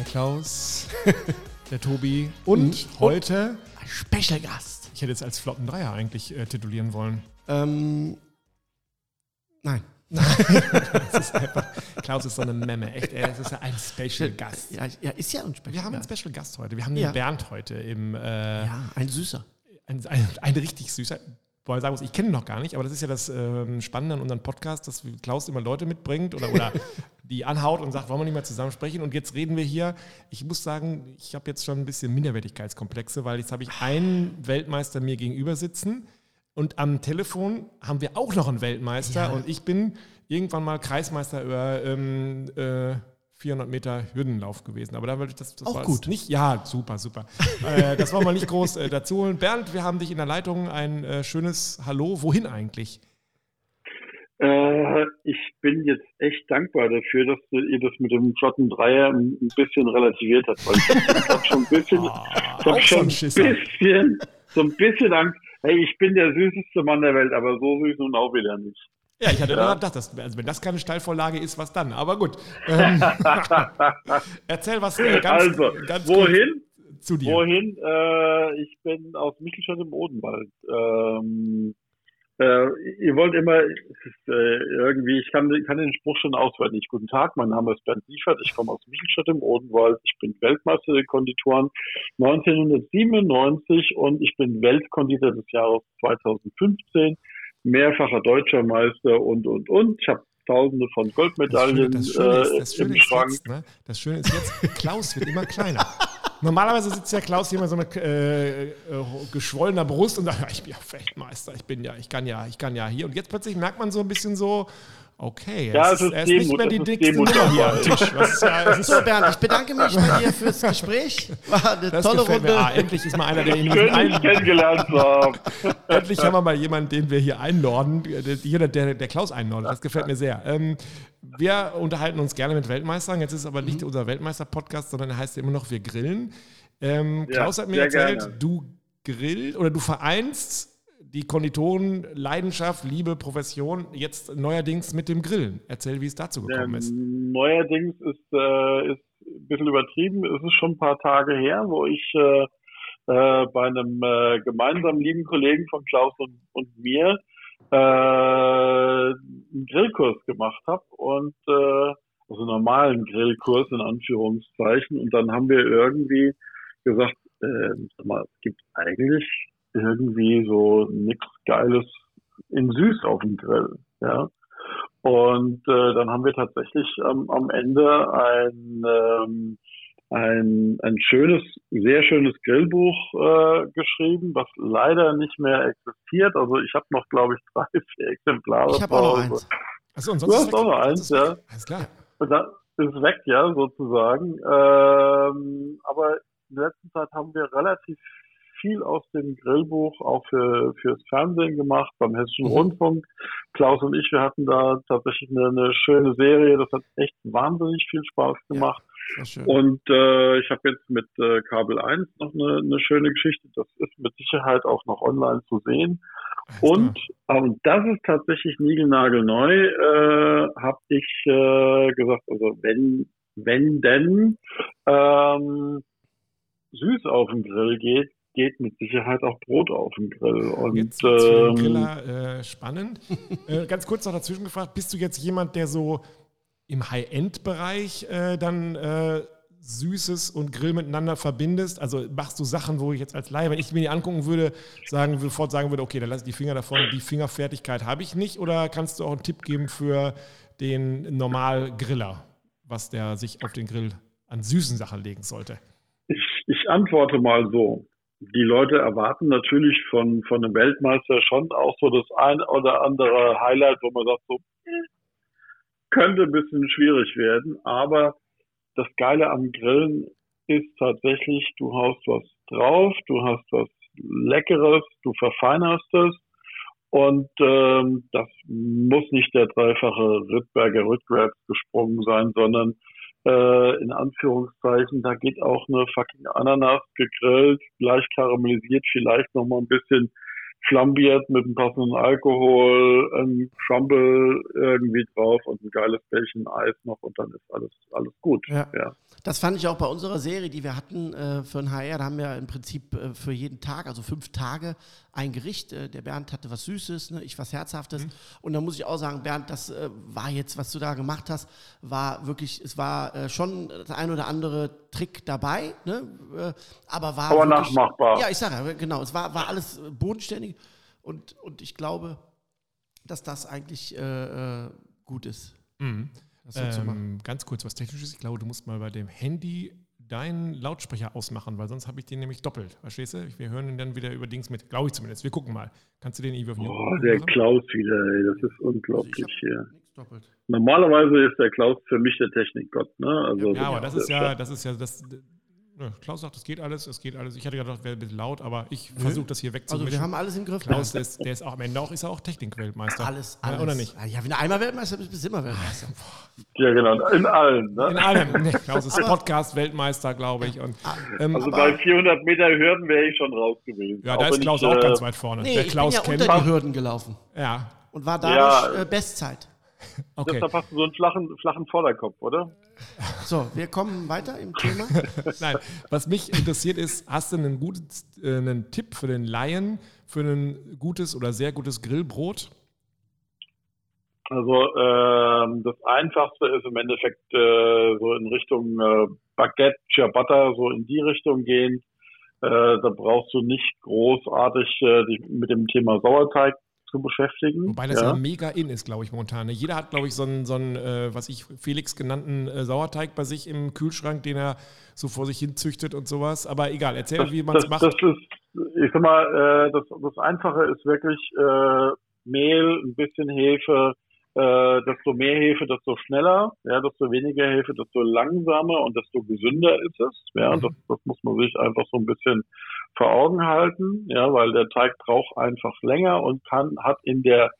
der Klaus, der Tobi und, und heute ein Special Gast. Ich hätte jetzt als Flotten Dreier eigentlich äh, titulieren wollen. Ähm, nein. ist einfach, Klaus ist so eine Memme, echt. Es ist ja ein Special Gast. Ja, ja, ist ja ein Special Wir haben einen Special Gast heute. Wir haben den ja. Bernd heute im. Äh, ja, ein süßer. Ein, ein, ein richtig süßer wo er sagen muss, ich kenne ihn noch gar nicht, aber das ist ja das ähm, Spannende an unserem Podcast, dass Klaus immer Leute mitbringt oder, oder die anhaut und sagt, wollen wir nicht mal zusammen sprechen? Und jetzt reden wir hier. Ich muss sagen, ich habe jetzt schon ein bisschen Minderwertigkeitskomplexe, weil jetzt habe ich einen Weltmeister mir gegenüber sitzen und am Telefon haben wir auch noch einen Weltmeister ja. und ich bin irgendwann mal Kreismeister über ähm, äh, 400 Meter Hürdenlauf gewesen. Aber da wollte ich das, das auch war gut. nicht. Ja, super, super. äh, das wollen wir nicht groß äh, dazu holen. Bernd, wir haben dich in der Leitung. Ein äh, schönes Hallo. Wohin eigentlich? Äh, ich bin jetzt echt dankbar dafür, dass ihr das mit dem flotten Dreier ein bisschen relativiert habt. Weil ich habe schon ein bisschen, oh, ich hab schon ein bisschen, so ein bisschen Angst. Hey, ich bin der süßeste Mann der Welt, aber so süß nun auch wieder nicht. Ja, ich hatte ja. gedacht, dass, also wenn das keine Steilvorlage ist, was dann? Aber gut. Ähm, erzähl was äh, ganz, also, ganz wohin? Zu dir. Wohin? Äh, ich bin aus Michelstadt im Odenwald. Ähm, äh, ihr wollt immer, ist, äh, irgendwie, ich kann, kann den Spruch schon auswendig. Guten Tag, mein Name ist Bernd Siefert, ich komme aus Michelstadt im Odenwald, ich bin Weltmeister der Konditoren 1997 und ich bin Weltkonditor des Jahres 2015 mehrfacher deutscher Meister und, und, und. Ich habe tausende von Goldmedaillen das Schöne, das Schöne ist, das Schöne im Schrank. Jetzt, ne? Das Schöne ist jetzt, Klaus wird immer kleiner. Normalerweise sitzt der Klaus hier immer so eine äh, äh, geschwollener Brust und sagt, ja, ich bin ja Weltmeister, ich bin ja, ich kann ja, ich kann ja hier. Und jetzt plötzlich merkt man so ein bisschen so, Okay, ja, es ist, er ist nicht mehr die dickste Nummer hier am Tisch. Was, ja, so, Bernd, ich bedanke mich bei dir fürs Gespräch. War eine das tolle Runde. Ah, endlich ist mal einer, der ihn kennengelernt haben. endlich haben wir mal jemanden, den wir hier einnorden, hier der, der Klaus einnordet. Das gefällt mir sehr. Ähm, wir unterhalten uns gerne mit Weltmeistern. Jetzt ist aber nicht mhm. unser Weltmeister-Podcast, sondern er heißt immer noch Wir grillen. Ähm, Klaus ja, hat mir erzählt, gerne. du grillst oder du vereinst die Konditoren, Leidenschaft, Liebe, Profession, jetzt neuerdings mit dem Grillen. Erzähl, wie es dazu gekommen ist. neuerdings ist, äh, ist ein bisschen übertrieben. Es ist schon ein paar Tage her, wo ich äh, äh, bei einem äh, gemeinsamen lieben Kollegen von Klaus und, und mir äh, einen Grillkurs gemacht habe und äh, also normalen Grillkurs in Anführungszeichen. Und dann haben wir irgendwie gesagt, äh, mal, es gibt eigentlich irgendwie so nichts Geiles in süß auf dem Grill, ja. Und äh, dann haben wir tatsächlich ähm, am Ende ein, ähm, ein, ein schönes, sehr schönes Grillbuch äh, geschrieben, was leider nicht mehr existiert. Also ich habe noch, glaube ich, drei, vier Exemplare. Ich habe auch noch eins. Achso, und sonst du hast auch noch eins, ja. Alles klar. Und dann ist weg, ja, sozusagen. Ähm, aber in der letzten Zeit haben wir relativ viel aus dem Grillbuch auch für fürs Fernsehen gemacht, beim Hessischen mhm. Rundfunk. Klaus und ich, wir hatten da tatsächlich eine, eine, schöne Serie. Das hat echt wahnsinnig viel Spaß gemacht. Ja, und äh, ich habe jetzt mit äh, Kabel 1 noch eine, eine schöne Geschichte. Das ist mit Sicherheit auch noch online zu sehen. Und ähm, das ist tatsächlich niegelnagelneu, äh, habe ich äh, gesagt, also wenn, wenn denn ähm, süß auf den Grill geht, geht mit Sicherheit auch Brot auf dem Grill. Und, jetzt ähm, den Griller äh, spannend. äh, ganz kurz noch dazwischen gefragt, bist du jetzt jemand, der so im High-End-Bereich äh, dann äh, Süßes und Grill miteinander verbindest? Also machst du Sachen, wo ich jetzt als Laie, wenn ich mir die angucken würde, sagen, sofort sagen würde, okay, dann lass ich die Finger davon, die Fingerfertigkeit habe ich nicht? Oder kannst du auch einen Tipp geben für den Normal-Griller, was der sich auf den Grill an süßen Sachen legen sollte? Ich, ich antworte mal so die Leute erwarten natürlich von, von einem Weltmeister schon auch so das ein oder andere Highlight, wo man sagt, so, hm, könnte ein bisschen schwierig werden. Aber das Geile am Grillen ist tatsächlich, du haust was drauf, du hast was Leckeres, du verfeinerst es. Und ähm, das muss nicht der dreifache Rittberger rückwärts gesprungen sein, sondern äh, in Anführungszeichen, da geht auch eine fucking Ananas gegrillt, gleich karamellisiert, vielleicht nochmal ein bisschen flambiert mit einem passenden Alkohol, ein Crumble irgendwie drauf und ein geiles Bällchen Eis noch und dann ist alles, alles gut. Ja. ja. Das fand ich auch bei unserer Serie, die wir hatten äh, für ein HR. Da haben wir im Prinzip äh, für jeden Tag, also fünf Tage, ein Gericht. Äh, der Bernd hatte was Süßes, ne, ich was Herzhaftes. Mhm. Und da muss ich auch sagen, Bernd, das äh, war jetzt, was du da gemacht hast, war wirklich, es war äh, schon der ein oder andere Trick dabei, ne, äh, aber war. Aber wirklich, nachmachbar. Ja, ich sage genau, es war, war alles bodenständig und, und ich glaube, dass das eigentlich gut ist. Mhm. Ähm, ganz kurz was Technisches. Ich glaube, du musst mal bei dem Handy deinen Lautsprecher ausmachen, weil sonst habe ich den nämlich doppelt. Verstehst du? Wir hören ihn dann wieder über Dings mit. Glaube ich zumindest. Wir gucken mal. Kannst du den irgendwie auf Oh, der machen? Klaus wieder, ey. Das ist unglaublich also hier. Normalerweise ist der Klaus für mich der Technikgott, ne? Also, ja, aber das ist ja, das ist ja das, Klaus sagt, es geht alles, es geht alles. Ich hatte gedacht, wäre ein bisschen laut, aber ich versuche das hier wegzumischen. Also wir haben alles im Griff. Klaus, der ist, der ist auch am Ende auch, ist er auch Technikweltmeister. Alles, alles. Ja, oder nicht? Ja, wenn du einmal Weltmeister bist, bist du immer Weltmeister. Ja, genau. In allen. Ne? In allem. Nee, Klaus ist Podcast-Weltmeister, glaube ich. Und, ähm, also bei 400 Meter Hürden wäre ich schon raus gewesen. Ja, da ist Klaus ich, auch äh, ganz weit vorne. Nee, der ich Klaus bin ja unter die Hürden gelaufen. Ja. Und war dadurch ja. äh, Bestzeit. Okay. Deshalb hast du so einen flachen, flachen Vorderkopf, oder? So, wir kommen weiter im Thema. Nein, was mich interessiert ist, hast du einen, guten, äh, einen Tipp für den Laien für ein gutes oder sehr gutes Grillbrot? Also ähm, das Einfachste ist im Endeffekt äh, so in Richtung äh, Baguette, Ciabatta, so in die Richtung gehen. Äh, da brauchst du nicht großartig äh, mit dem Thema Sauerteig zu beschäftigen. Wobei das ja, ja mega in ist, glaube ich, momentan. Ne? Jeder hat, glaube ich, so einen, so einen äh, was ich Felix genannten äh, Sauerteig bei sich im Kühlschrank, den er so vor sich hin züchtet und sowas. Aber egal, erzähl, das, wie man es macht. Das ist, ich sag mal, äh, das, das Einfache ist wirklich äh, Mehl, ein bisschen Hefe, äh, desto mehr Hefe, desto schneller, ja, desto weniger Hefe, desto langsamer und desto gesünder ist es. Ja, mhm. das, das muss man sich einfach so ein bisschen vor Augen halten, ja, weil der Teig braucht einfach länger und kann, hat in der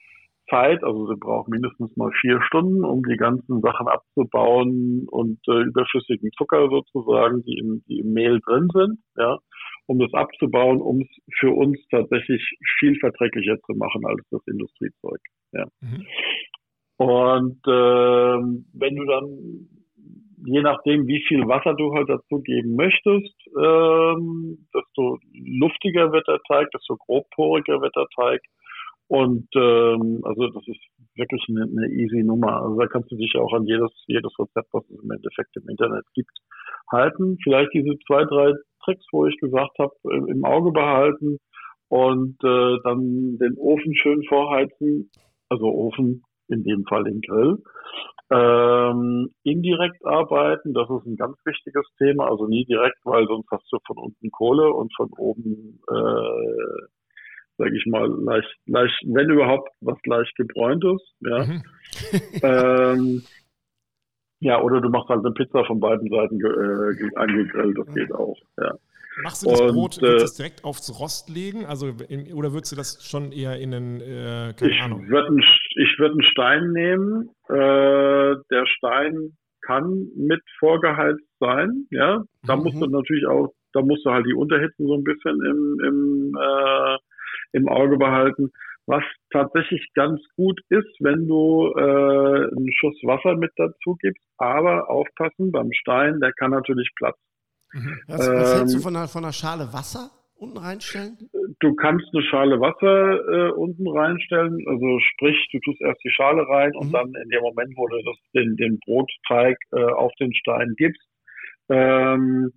Zeit, also sie braucht mindestens mal vier Stunden, um die ganzen Sachen abzubauen und äh, überschüssigen Zucker sozusagen, die im, die im Mehl drin sind, ja, um das abzubauen, um es für uns tatsächlich viel verträglicher zu machen als das Industriezeug. Ja. Mhm. Und äh, wenn du dann, je nachdem, wie viel Wasser du halt dazu geben möchtest, ähm, desto luftiger wird der Teig, desto grobporiger wird der Teig. Und ähm, also das ist wirklich eine, eine easy Nummer. Also da kannst du dich auch an jedes, jedes Rezept, was es im Endeffekt im Internet gibt, halten. Vielleicht diese zwei, drei Tricks, wo ich gesagt habe, im Auge behalten und äh, dann den Ofen schön vorheizen. Also Ofen in dem Fall den Grill. Ähm, indirekt arbeiten, das ist ein ganz wichtiges Thema, also nie direkt, weil sonst hast du von unten Kohle und von oben, äh, sage ich mal, leicht, leicht, wenn überhaupt, was leicht gebräuntes. Ja. Mhm. ähm, ja, oder du machst halt eine Pizza von beiden Seiten äh, angegrillt, das geht auch. Ja. Machst du das und, Brot, du es direkt aufs Rost legen? Also in, oder würdest du das schon eher in einen, äh, keine ich Ahnung? Würd einen, ich würde einen Stein nehmen. Äh, der Stein kann mit vorgeheizt sein, ja. Da mhm. musst du natürlich auch, da musst du halt die Unterhitze so ein bisschen im, im, äh, im Auge behalten. Was tatsächlich ganz gut ist, wenn du äh, einen Schuss Wasser mit dazu gibst, aber aufpassen, beim Stein, der kann natürlich platzen. Mhm. Was, was hältst du ähm, von einer, von einer Schale Wasser unten reinstellen? Du kannst eine Schale Wasser äh, unten reinstellen. Also sprich, du tust erst die Schale rein mhm. und dann in dem Moment, wo du das, den, den Brotteig äh, auf den Stein gibst, ähm,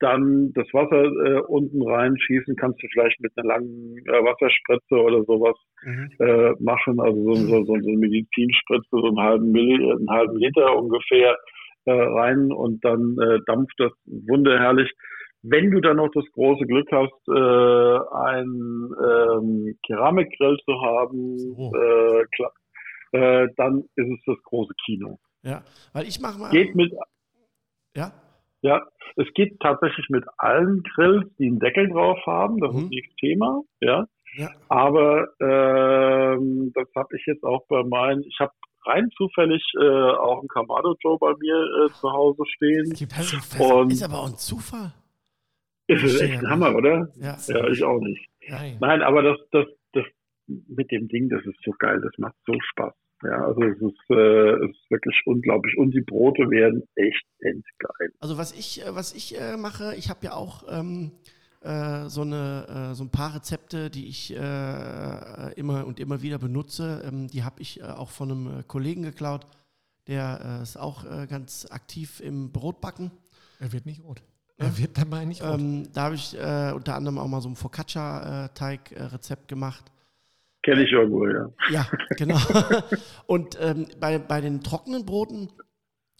dann das Wasser äh, unten reinschießen, kannst du vielleicht mit einer langen äh, Wasserspritze oder sowas mhm. äh, machen, also so, so, so, eine Medizinspritze, so einen halben, Milli, einen halben Liter ungefähr äh, rein und dann äh, dampft das wunderherrlich. Wenn du dann noch das große Glück hast, äh, einen ähm, Keramikgrill zu haben, so. äh, klar, äh, dann ist es das große Kino. Ja, weil ich mache mal. Geht mit. Ja. Ja, es geht tatsächlich mit allen Grills, die einen Deckel drauf haben. Das mhm. ist nicht Thema. Ja. ja. Aber ähm, das habe ich jetzt auch bei meinen. Ich habe rein zufällig äh, auch ein Kamado Joe bei mir äh, zu Hause stehen. Das und ist aber auch ein Zufall. Ist es echt ein Hammer, oder? Ja. ja, ich auch nicht. Nein. Nein, aber das, das, das mit dem Ding, das ist so geil, das macht so Spaß. Ja, also es ist, äh, es ist wirklich unglaublich. Und die Brote werden echt endgeil. Also was ich, äh, was ich äh, mache, ich habe ja auch ähm, äh, so, eine, äh, so ein paar Rezepte, die ich äh, immer und immer wieder benutze. Ähm, die habe ich auch von einem Kollegen geklaut. Der ist auch ganz aktiv im Brotbacken. Er wird nicht rot. Er wird dabei nicht rot. Ähm, da habe ich unter anderem auch mal so ein Focaccia-Teig-Rezept gemacht. Kenne ich irgendwo, ja. Ja, genau. Und ähm, bei, bei den trockenen Broten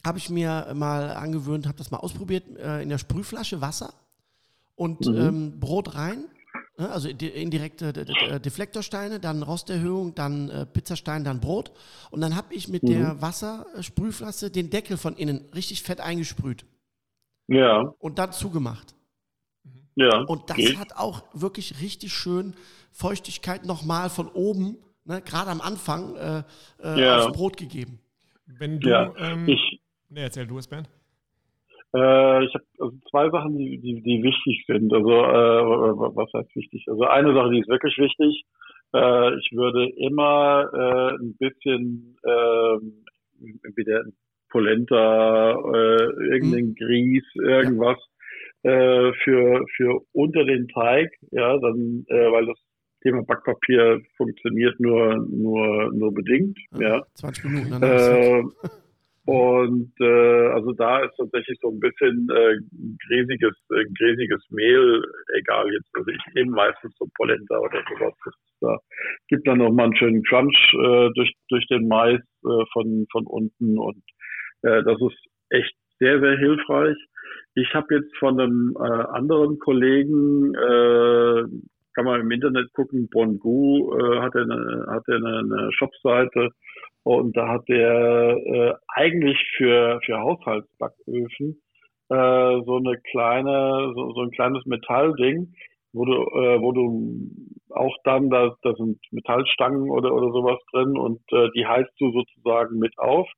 habe ich mir mal angewöhnt, habe das mal ausprobiert, äh, in der Sprühflasche Wasser und mhm. ähm, Brot rein. Ne, also indirekte Deflektorsteine, dann Rosterhöhung, dann äh, Pizzastein, dann Brot. Und dann habe ich mit mhm. der Wassersprühflasche den Deckel von innen richtig fett eingesprüht. Ja. Und dann zugemacht. Ja. Und das geht. hat auch wirklich richtig schön Feuchtigkeit nochmal von oben, ne, gerade am Anfang, äh, äh, ja. aufs Brot gegeben. Wenn du, ja. ähm, ich, ne, erzähl du es, Bernd. Äh, ich habe also zwei Sachen, die, die, die, wichtig sind. Also, äh, was heißt wichtig? Also, eine Sache, die ist wirklich wichtig. Äh, ich würde immer äh, ein bisschen ähm, wieder Polenta, äh, irgendein hm. Grieß, irgendwas äh, für, für unter den Teig, ja, dann, äh, weil das Thema Backpapier funktioniert nur, nur, nur bedingt, ja. 20 Minuten. Äh, und äh, also da ist tatsächlich so ein bisschen äh, gräsiges, äh, gräsiges Mehl, egal jetzt, also ich nehme meistens so Polenta oder sowas. Da gibt dann noch mal einen schönen Crunch äh, durch, durch den Mais äh, von, von unten und äh, das ist echt sehr, sehr hilfreich. Ich habe jetzt von einem äh, anderen Kollegen, äh, kann man im Internet gucken, Bongu äh, hat eine, hat eine, eine Shopseite und da hat der äh, eigentlich für, für Haushaltsbacköfen äh, so eine kleine, so, so ein kleines Metallding, wo du, äh, wo du auch dann, da, da sind Metallstangen oder, oder sowas drin und äh, die heizt du sozusagen mit auf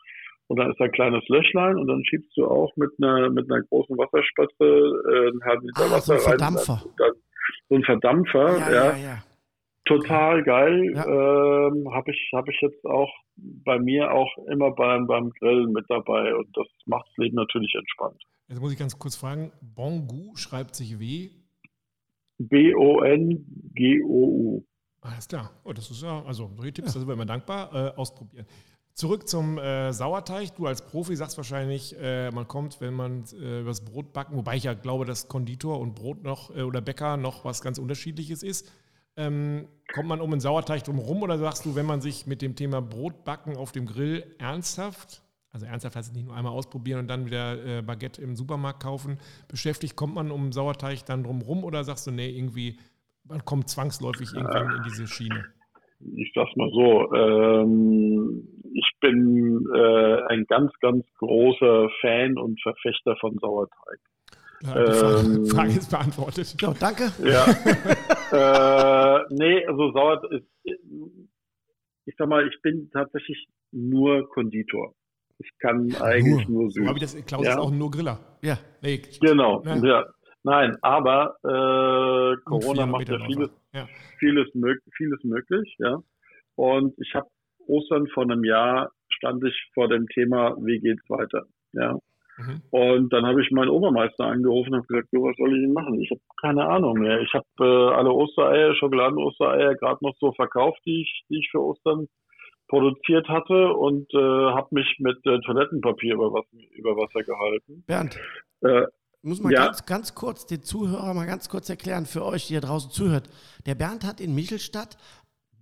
und dann ist da ein kleines Löchlein und dann schiebst du auch mit einer, mit einer großen Wasserspatze äh, einen halben Liter ah, Wasser so ein Verdampfer. rein. Dann, so ein Verdampfer, ja. ja. ja, ja. Total geil. Ja. Ähm, Habe ich, hab ich jetzt auch bei mir auch immer beim, beim Grillen mit dabei und das macht das Leben natürlich entspannt. Jetzt muss ich ganz kurz fragen, Bongu schreibt sich wie? B-O-N-G-O-U. Alles klar. Oh, das ist ja, also solche Tipps, da sind wir immer dankbar. Äh, ausprobieren. Zurück zum äh, Sauerteig. Du als Profi sagst wahrscheinlich, äh, man kommt, wenn man äh, das Brot backen, wobei ich ja glaube, dass Konditor und Brot noch äh, oder Bäcker noch was ganz Unterschiedliches ist. Ähm, kommt man um den Sauerteig drum rum oder sagst du, wenn man sich mit dem Thema Brotbacken auf dem Grill ernsthaft, also ernsthaft heißt es nicht nur einmal ausprobieren und dann wieder äh, Baguette im Supermarkt kaufen, beschäftigt, kommt man um Sauerteig dann drum rum oder sagst du, nee, irgendwie, man kommt zwangsläufig irgendwann in diese Schiene? ich sag's mal so, ähm, ich bin äh, ein ganz, ganz großer Fan und Verfechter von Sauerteig. Ja, die Frage, ähm, Frage ist beantwortet. Ja, danke. Ja. äh, nee, also ist, ich sag mal, ich bin tatsächlich nur Konditor. Ich kann eigentlich nur, nur süß. Ich das, Klaus ja? ist auch nur Griller. Ja. Nee, genau, ja. ja. Nein, aber äh, Corona macht ja vieles, ja. vieles, mög vieles möglich, ja. Und ich habe Ostern vor einem Jahr stand ich vor dem Thema, wie geht's weiter, ja. Mhm. Und dann habe ich meinen Obermeister angerufen und habe gesagt, du, was soll ich denn machen? Ich habe keine Ahnung mehr. Ich habe äh, alle Ostereier, Schokoladen-Ostereier gerade noch so verkauft, die ich, die ich für Ostern produziert hatte und äh, habe mich mit äh, Toilettenpapier über Wasser, über Wasser gehalten. Bernd, äh, muss man ja. ganz, ganz kurz den Zuhörer mal ganz kurz erklären für euch, die hier draußen zuhört. Der Bernd hat in Michelstadt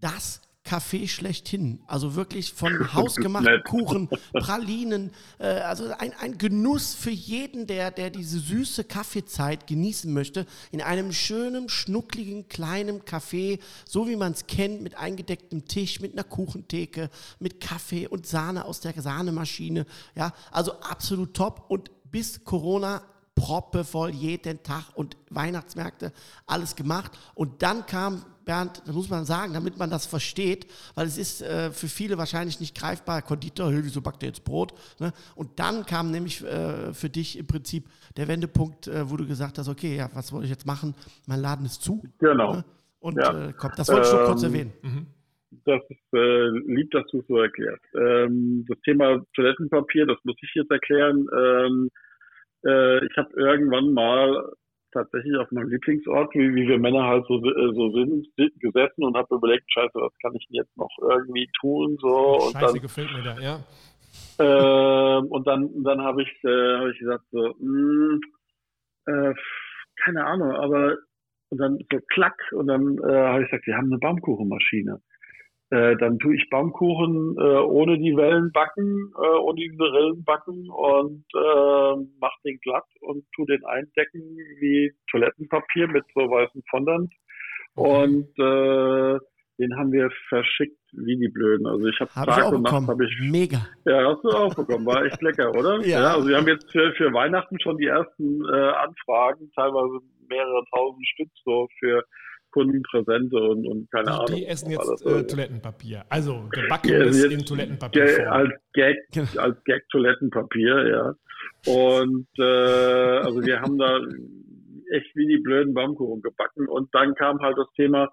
das Café schlechthin. Also wirklich von hausgemachten Kuchen, Pralinen, äh, also ein, ein Genuss für jeden, der, der diese süße Kaffeezeit genießen möchte, in einem schönen, schnuckligen, kleinen Café, so wie man es kennt, mit eingedecktem Tisch, mit einer Kuchentheke, mit Kaffee und Sahne aus der Sahnemaschine. Ja, also absolut top. Und bis Corona proppevoll jeden Tag und Weihnachtsmärkte, alles gemacht. Und dann kam, Bernd, da muss man sagen, damit man das versteht, weil es ist äh, für viele wahrscheinlich nicht greifbar, Konditor, wieso backt er jetzt Brot? Ne? Und dann kam nämlich äh, für dich im Prinzip der Wendepunkt, äh, wo du gesagt hast, okay, ja, was soll ich jetzt machen? Mein Laden ist zu. Genau. Ne? und ja. äh, kommt. Das wollte ich schon kurz ähm, erwähnen. Mhm. Das ist äh, lieb, dass du es so erklärst. Ähm, das Thema Toilettenpapier, das muss ich jetzt erklären. Ähm, äh, ich habe irgendwann mal tatsächlich auf meinem Lieblingsort, wie, wie wir Männer halt so, äh, so sind, gesessen und habe überlegt, scheiße, was kann ich denn jetzt noch irgendwie tun? So, scheiße, und dann, gefällt mir da, ja. Äh, und dann, dann habe ich, äh, hab ich gesagt, so, mh, hm, äh, keine Ahnung, aber und dann so klack und dann äh, habe ich gesagt, wir haben eine Baumkuchenmaschine. Äh, dann tue ich Baumkuchen äh, ohne die Wellen backen, äh, ohne diese Rillen backen und äh, mach den glatt und tu den eindecken wie Toilettenpapier mit so weißen Fondant. Und äh, den haben wir verschickt wie die Blöden. Also ich habe hab Tag und Nacht habe ich. Mega. Ja, hast du auch bekommen. War echt lecker, oder? ja. ja. Also wir haben jetzt für, für Weihnachten schon die ersten äh, Anfragen, teilweise mehrere tausend Stück so für Kundenpräsente und, und keine die, Ahnung. Die essen jetzt äh, Toilettenpapier. Also gebackenes ja, in Toilettenpapier. Als Gag, genau. als Gag Toilettenpapier, ja. Und äh, also wir haben da echt wie die blöden Baumkuchen gebacken. Und dann kam halt das Thema,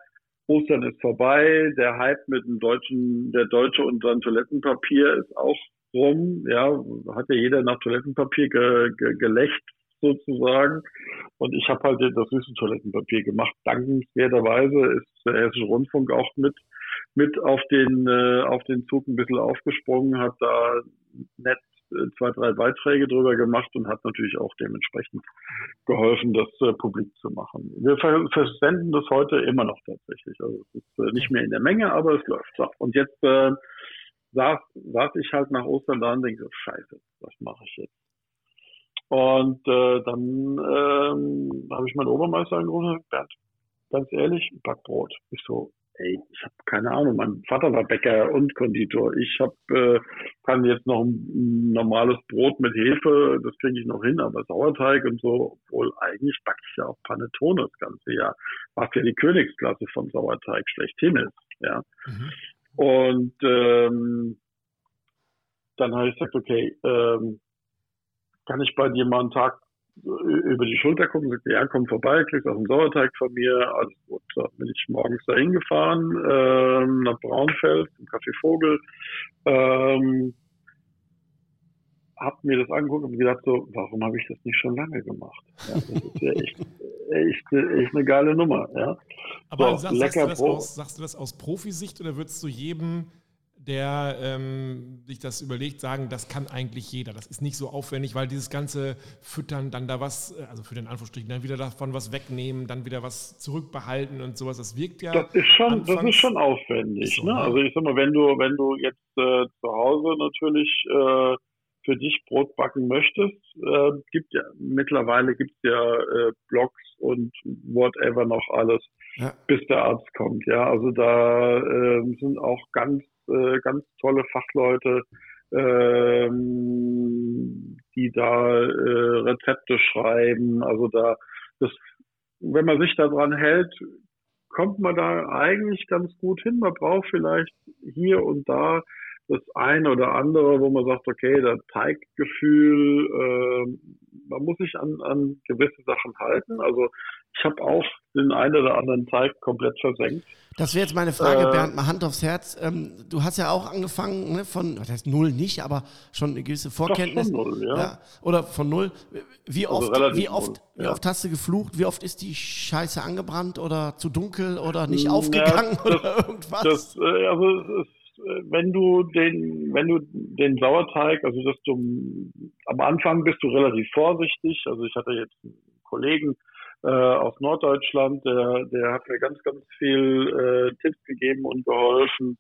Ostern ist vorbei, der Hype mit dem deutschen, der Deutsche und dann Toilettenpapier ist auch rum. Ja, hat ja jeder nach Toilettenpapier ge, ge, gelächt sozusagen. Und ich habe halt das Toilettenpapier gemacht. Dankenswerterweise ist der Hessische Rundfunk auch mit mit auf den äh, auf den Zug ein bisschen aufgesprungen, hat da nett äh, zwei, drei Beiträge drüber gemacht und hat natürlich auch dementsprechend geholfen, das äh, publik zu machen. Wir versenden das heute immer noch tatsächlich. Also es ist äh, nicht mehr in der Menge, aber es läuft. So. Und jetzt äh, saß, saß ich halt nach Ostern da und denke scheiße, was mache ich jetzt? Und äh, dann ähm, habe ich meinen Obermeister angerufen und gesagt, Bernd, ganz ehrlich, Backbrot. Ich so, ey, ich habe keine Ahnung, mein Vater war Bäcker und Konditor. Ich hab, äh, kann jetzt noch ein, ein normales Brot mit Hefe, das kriege ich noch hin, aber Sauerteig und so, obwohl eigentlich backe ich ja auch Panettone das ganze Jahr, was ja die Königsklasse von Sauerteig schlechthin ist. Ja. Mhm. Und ähm, dann habe ich gesagt, okay, ähm, kann ich bei dir mal einen Tag über die Schulter gucken, sagt, ja, komm vorbei, kriegst auch einen Sauerteig von mir, alles gut. So, bin ich morgens da hingefahren, ähm, nach Braunfeld, zum Café Vogel, ähm, hab mir das angeguckt und gedacht so, warum habe ich das nicht schon lange gemacht? Ja, das ist ja echt, echt, echt eine geile Nummer, ja. Aber so, sagst, sagst, du aus, sagst, du das aus, Profisicht oder würdest du jedem der ähm, sich das überlegt, sagen, das kann eigentlich jeder. Das ist nicht so aufwendig, weil dieses ganze Füttern, dann da was, äh, also für den Anführungsstrichen, dann wieder davon was wegnehmen, dann wieder was zurückbehalten und sowas, das wirkt ja. Das ist schon, das ist schon aufwendig. So, ne? ne? Also ich sag mal, wenn du, wenn du jetzt äh, zu Hause natürlich äh, für dich Brot backen möchtest, äh, gibt ja mittlerweile gibt es ja äh, Blogs und whatever noch alles, ja. bis der Arzt kommt. Ja, also da äh, sind auch ganz äh, ganz tolle Fachleute, ähm, die da äh, Rezepte schreiben. Also da, das, wenn man sich daran hält, kommt man da eigentlich ganz gut hin. Man braucht vielleicht hier und da das eine oder andere, wo man sagt, okay, das Teiggefühl, äh, man muss sich an, an gewisse Sachen halten. Also ich habe auch den einen oder anderen Teig komplett versenkt. Das wäre jetzt meine Frage, äh, Bernd, mal Hand aufs Herz. Ähm, du hast ja auch angefangen ne, von, das heißt null nicht, aber schon eine gewisse Vorkenntnis. Von null, ja. ja. Oder von null. Wie also oft, wie oft, null, wie oft hast du geflucht? Wie oft ist die Scheiße angebrannt oder zu dunkel oder nicht aufgegangen ja, das, oder irgendwas? Das, äh, also es ist wenn du den, wenn du den Sauerteig, also dass du am Anfang bist du relativ vorsichtig. Also ich hatte jetzt einen Kollegen äh, aus Norddeutschland, der, der hat mir ganz, ganz viel äh, Tipps gegeben und geholfen.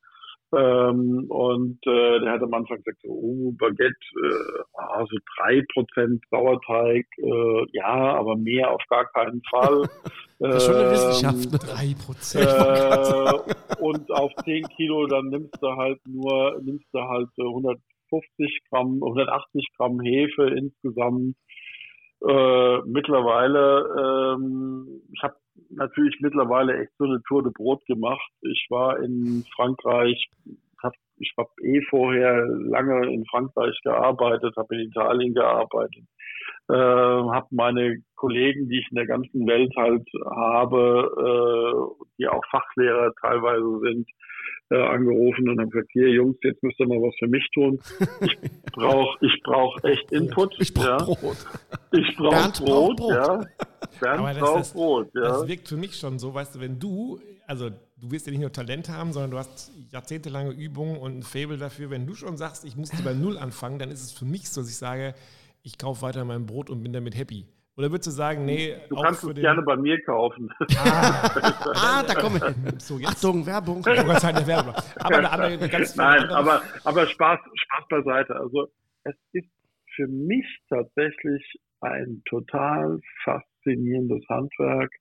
Ähm, und äh, der hat am Anfang gesagt, so, oh, Baguette, äh, also drei Prozent Sauerteig, äh, ja, aber mehr auf gar keinen Fall. das ist schon eine Wissenschaft, ne? drei Prozent. Äh, und auf zehn Kilo, dann nimmst du halt nur, nimmst du halt 150 Gramm, 180 Gramm Hefe insgesamt. Äh, mittlerweile, ähm, ich habe natürlich mittlerweile echt so eine Tour de Brot gemacht. Ich war in Frankreich, hab, ich habe eh vorher lange in Frankreich gearbeitet, habe in Italien gearbeitet. äh, habe meine Kollegen, die ich in der ganzen Welt halt habe, äh, die auch Fachlehrer teilweise sind, äh, angerufen und habe gesagt, hier Jungs, jetzt müsst ihr mal was für mich tun. Ich brauche ich brauch echt Input. Ich brauche ja. Brot. Ich brauche Brot, Brot. ja. Ist- Brot, ja. Das wirkt für mich schon so, weißt du, wenn du, also du wirst ja nicht nur Talent haben, sondern du hast jahrzehntelange Übung und ein Faible dafür. Wenn du schon sagst, ich musste bei Null anfangen, dann ist es für mich so, dass ich sage, ich kaufe weiter mein Brot und bin damit happy. Oder würdest du sagen, nee, Du auch kannst für es den, gerne bei mir kaufen. Ah, da kommen wir. so jetzt Achtung, Werbung. Ich. Aber eine andere, eine ganz Nein, andere- aber, aber Spaß, Spaß beiseite. Also es ist für mich tatsächlich ein total faszinierendes Handwerk.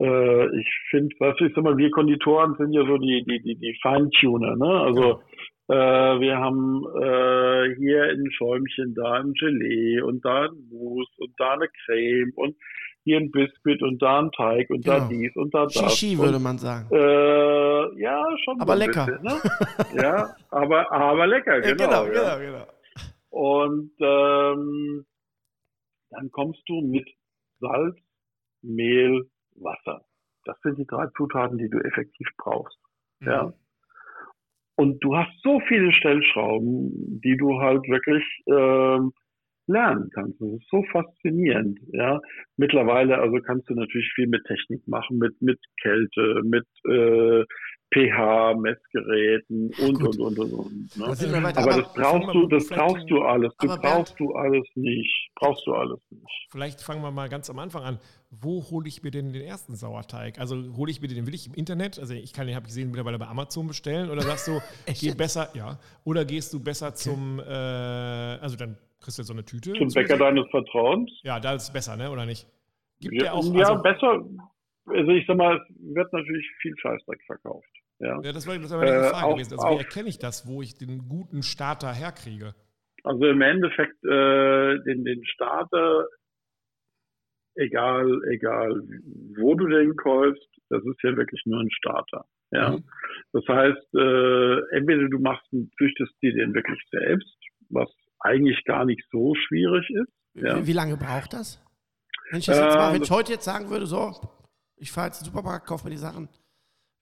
Äh, ich finde, du, ich sag mal, wir Konditoren sind ja so die, die, die, die Feintuner, ne? Also äh, wir haben äh, hier ein Schäumchen, da ein Gelee und da ein Mousse und da eine Creme und hier ein Biskuit und da ein Teig und da Genau. dies und da das. Shishi und würde man sagen. äh, ja, schon. Aber so lecker. Bisschen, ne? ja, aber, aber lecker, Ja, genau. genau, ja. genau, genau. Und ähm, dann kommst du mit Salz, Mehl, Wasser. Das sind die drei Zutaten, die du effektiv brauchst. Ja. Und du hast so viele Stellschrauben, die du halt wirklich ähm, lernen kannst. Das ist so faszinierend. Ja. Mittlerweile also kannst du natürlich viel mit Technik machen, mit mit Kälte, mit äh, pH-Messgeräten und, und und und und. Ne? wir weiter. Aber Aber, das brauchst du, das vielleicht- brauchst du alles. Du Aber Bernd- brauchst du alles nicht. Brauchst du alles nicht. Vielleicht fangen wir mal ganz am Anfang an. Wo hole ich mir denn den ersten Sauerteig? Also hole ich mir den wirklich im Internet? Also ich kann den, habe ich gesehen, mittlerweile bei Amazon bestellen. Oder sagst du, geh besser, ja. Oder gehst du besser zum, äh, also dann kriegst du so eine Tüte. Zum Bäcker deines Vertrauens. Ja, da ist es besser, ne? Oder nicht? Gibt Ja, ja auch, ja also, besser. Also ich sag mal, es wird natürlich viel Scheißdreck verkauft. Ja. ja, das war das war meine Äh, Frage auch- gewesen. Also wie auch- erkenne ich das, wo ich den guten Starter herkriege? Also im Endeffekt äh, den, den Starter, egal, egal wo du den kaufst, das ist ja wirklich nur ein Starter. Ja. Mhm. Das heißt, äh, entweder du machst und züchtest dir den wirklich selbst, was eigentlich gar nicht so schwierig ist. Ja. Wie, wie lange braucht das? Wenn ich, das jetzt Äh, mal, wenn ich heute jetzt sagen würde, so, ich fahre jetzt in den Supermarkt, kaufe mir die Sachen,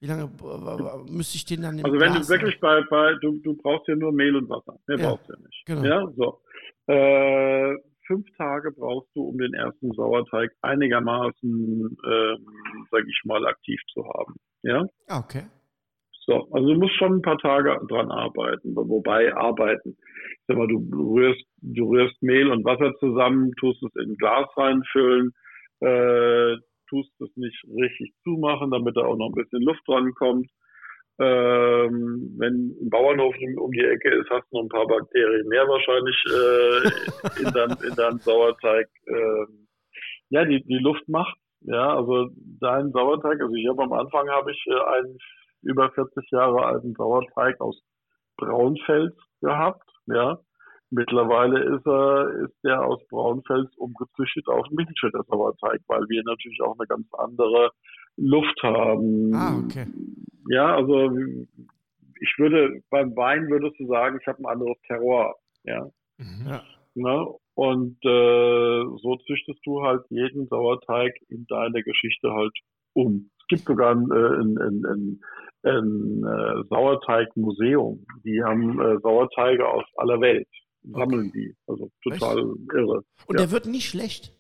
wie lange äh, müsste ich den dann Also wenn Glas du wirklich bei, bei du, du brauchst ja nur Mehl und Wasser. Mehr Ja, brauchst du ja nicht. genau. Ja, so. Äh, fünf Tage brauchst du, um den ersten Sauerteig einigermaßen, ähm, sag ich mal, aktiv zu haben. Ja. Ah, okay. So, also du musst schon ein paar Tage dran arbeiten, wobei arbeiten. Ich sag mal, du rührst, du rührst Mehl und Wasser zusammen, tust es in ein Glas reinfüllen, äh, tust es nicht richtig zumachen, damit da auch noch ein bisschen Luft dran kommt. Ähm, wenn ein Bauernhof um, die Ecke ist, hast du noch ein paar Bakterien mehr wahrscheinlich äh, in, dein, in deinem Sauerteig. Ähm, ja, die, die Luft macht. Ja, also dein Sauerteig, also ich habe am Anfang habe ich äh, einen über 40 Jahre alten Sauerteig aus Braunfels gehabt. Ja, mittlerweile ist er ist der aus Braunfels umgezüchtet auf Milchschütter Sauerteig, weil wir natürlich auch eine ganz andere Luft haben. Ah, okay. Ja, also ich würde beim Wein würdest du sagen, ich habe ein anderes Terroir. Ja. Mhm. Ja. Ne? Und äh, so züchtest du halt jeden Sauerteig in deine Geschichte halt um. Es gibt sogar ein, äh, ein, ein, ein, ein äh, Sauerteigmuseum. Die haben äh, Sauerteige aus aller Welt, sammeln die. Also total irre. Und Ja. der wird nicht schlecht.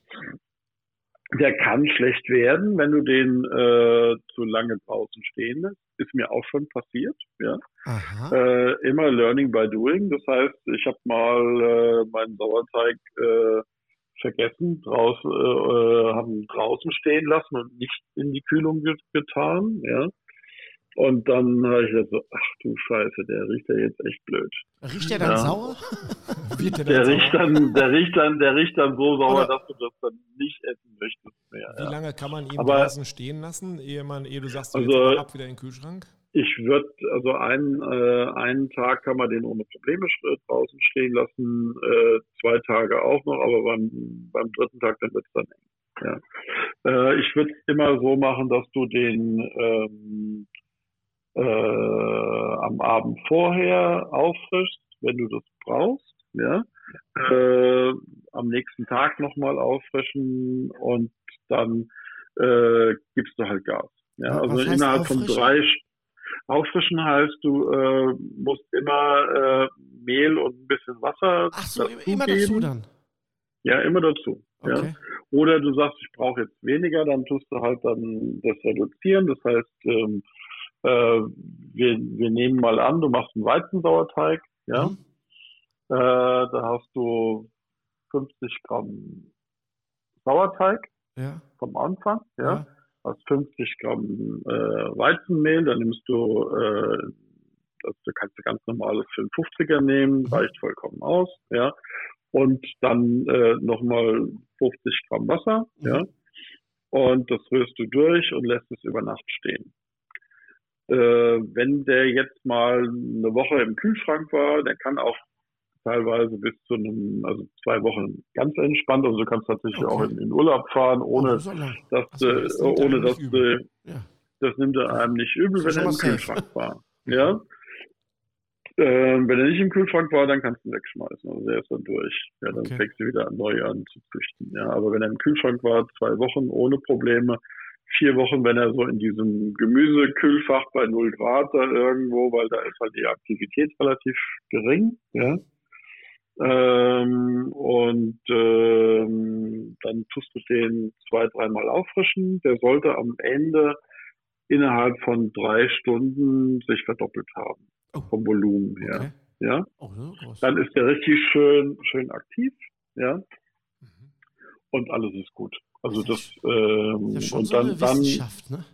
Der kann schlecht werden, wenn du den äh, zu lange draußen stehen lässt. Ist mir auch schon passiert. Ja. Aha. Äh, immer Learning by Doing. Das heißt, ich habe mal äh, meinen Sauerteig äh, vergessen, draus, äh, äh, haben draußen stehen lassen und nicht in die Kühlung get getan. Ja. Und dann habe ich gesagt, so, ach du Scheiße, der riecht ja jetzt echt blöd. Riecht der dann Ja. sauer? Wird der, Der riecht sauer? dann, der riecht dann, der riecht dann so sauer, Oder- dass du das dann nicht essen möchtest mehr. Wie Ja. lange kann man ihn Aber- draußen stehen lassen, ehe, man, ehe du sagst, so, Also- ab wieder in den Kühlschrank? Ich würde, also einen, äh, einen Tag kann man den ohne Probleme st- draußen stehen lassen, äh, zwei Tage auch noch, aber beim, beim dritten Tag dann wird's dann eng. Ja. Äh, ich würde immer so machen, dass du den ähm, äh, am Abend vorher auffrischst, wenn du das brauchst, ja. äh, am nächsten Tag nochmal auffrischen und dann äh, gibst du halt Gas. Ja, also innerhalb von auffrischen? drei St- Auffrischen heißt, du äh, musst immer äh, Mehl und ein bisschen Wasser Ach so, dazugeben. immer dazu dann. Ja, immer dazu. Ja. Okay. Oder du sagst, ich brauche jetzt weniger, dann tust du halt dann das reduzieren. Das heißt, ähm, äh, wir, wir nehmen mal an, du machst einen Weizensauerteig, ja. Mhm. Äh, da hast du 50 Gramm Sauerteig Ja. vom Anfang, ja. Ja. Hast 50 Gramm äh, Weizenmehl, dann nimmst du, äh, also du kannst du ganz normales für einen 50er nehmen, Mhm. reicht vollkommen aus, ja. Und dann äh, nochmal 50 Gramm Wasser, Mhm. ja. Und das rührst du durch und lässt es über Nacht stehen. Äh, wenn der jetzt mal eine Woche im Kühlschrank war, der kann auch teilweise bis zu einem, also zwei Wochen ganz entspannt. Also du kannst tatsächlich Okay. auch in, in Urlaub fahren, Oh, ohne lang. dass, Ach so, äh, das nimmt ohne einem dass übel. Ja. das nimmt er einem nicht übel, wenn er im. Kühlschrank war. Ja. Ähm, wenn er nicht im Kühlschrank war, dann kannst du ihn wegschmeißen. Also der ist dann durch. Ja, dann Okay. fängst du wieder neu an zu züchten. Ja, aber wenn er im Kühlschrank war, zwei Wochen ohne Probleme, vier Wochen, wenn er so in diesem Gemüsekühlfach bei 0 Grad da irgendwo, weil da ist halt die Aktivität relativ gering, ja. Ähm, und ähm, dann tust du den zwei, dreimal auffrischen. Der sollte am Ende innerhalb von drei Stunden sich verdoppelt haben Oh. vom Volumen her. Okay. Ja, Oh, groß. dann ist der richtig schön, schön aktiv. Ja, Mhm. und alles ist gut. Also Das das ist ähm, ja schon und so dann eine dann Wissenschaft, ne?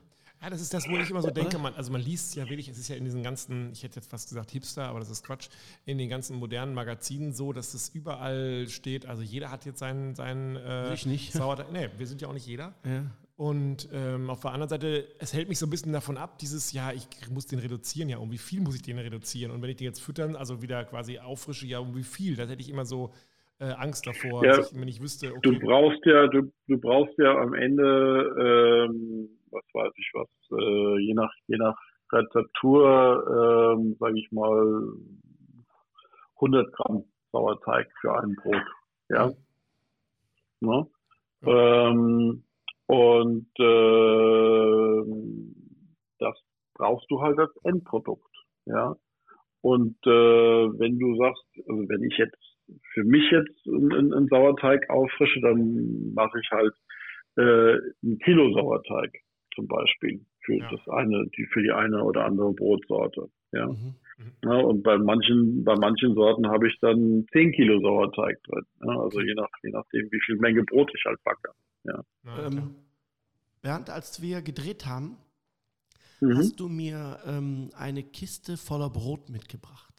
Ja, das ist das, wo ich immer so denke, man, also man liest ja wirklich, es ist ja in diesen ganzen, ich hätte jetzt fast gesagt Hipster, aber das ist Quatsch, in den ganzen modernen Magazinen so, dass es überall steht, also jeder hat jetzt seinen, seinen äh, Ich nicht. Sauerteig. Nee, wir sind ja auch nicht jeder. Ja. Und ähm, auf der anderen Seite, es hält mich so ein bisschen davon ab, dieses, ja, ich muss den reduzieren, ja, um wie viel muss ich den reduzieren? Und wenn ich den jetzt füttern, also wieder quasi auffrische, ja, um wie viel? Da hätte ich immer so äh, Angst davor, Ja, ich, wenn ich wüsste, du okay, brauchst ja, du, du brauchst ja am Ende, ähm, was weiß ich was, äh, je nach je nach Rezeptur, ähm, sage ich mal, 100 Gramm Sauerteig für ein Brot. Ja. Ne? Ähm, und ähm, das brauchst du halt als Endprodukt. Ja. Und äh, wenn du sagst, also wenn ich jetzt für mich jetzt einen, einen Sauerteig auffrische, dann mache ich halt äh, ein Kilo Sauerteig zum Beispiel für Ja. das eine, die für die eine oder andere Brotsorte. Ja. Mhm. Ja, und bei manchen, bei manchen Sorten habe ich dann 10 Kilo Sauerteig drin. Ja, also je, nach, je nachdem, wie viel Menge Brot ich halt backe. klar. Ähm, Bernd, als wir gedreht haben, Mhm. hast du mir ähm, eine Kiste voller Brot mitgebracht.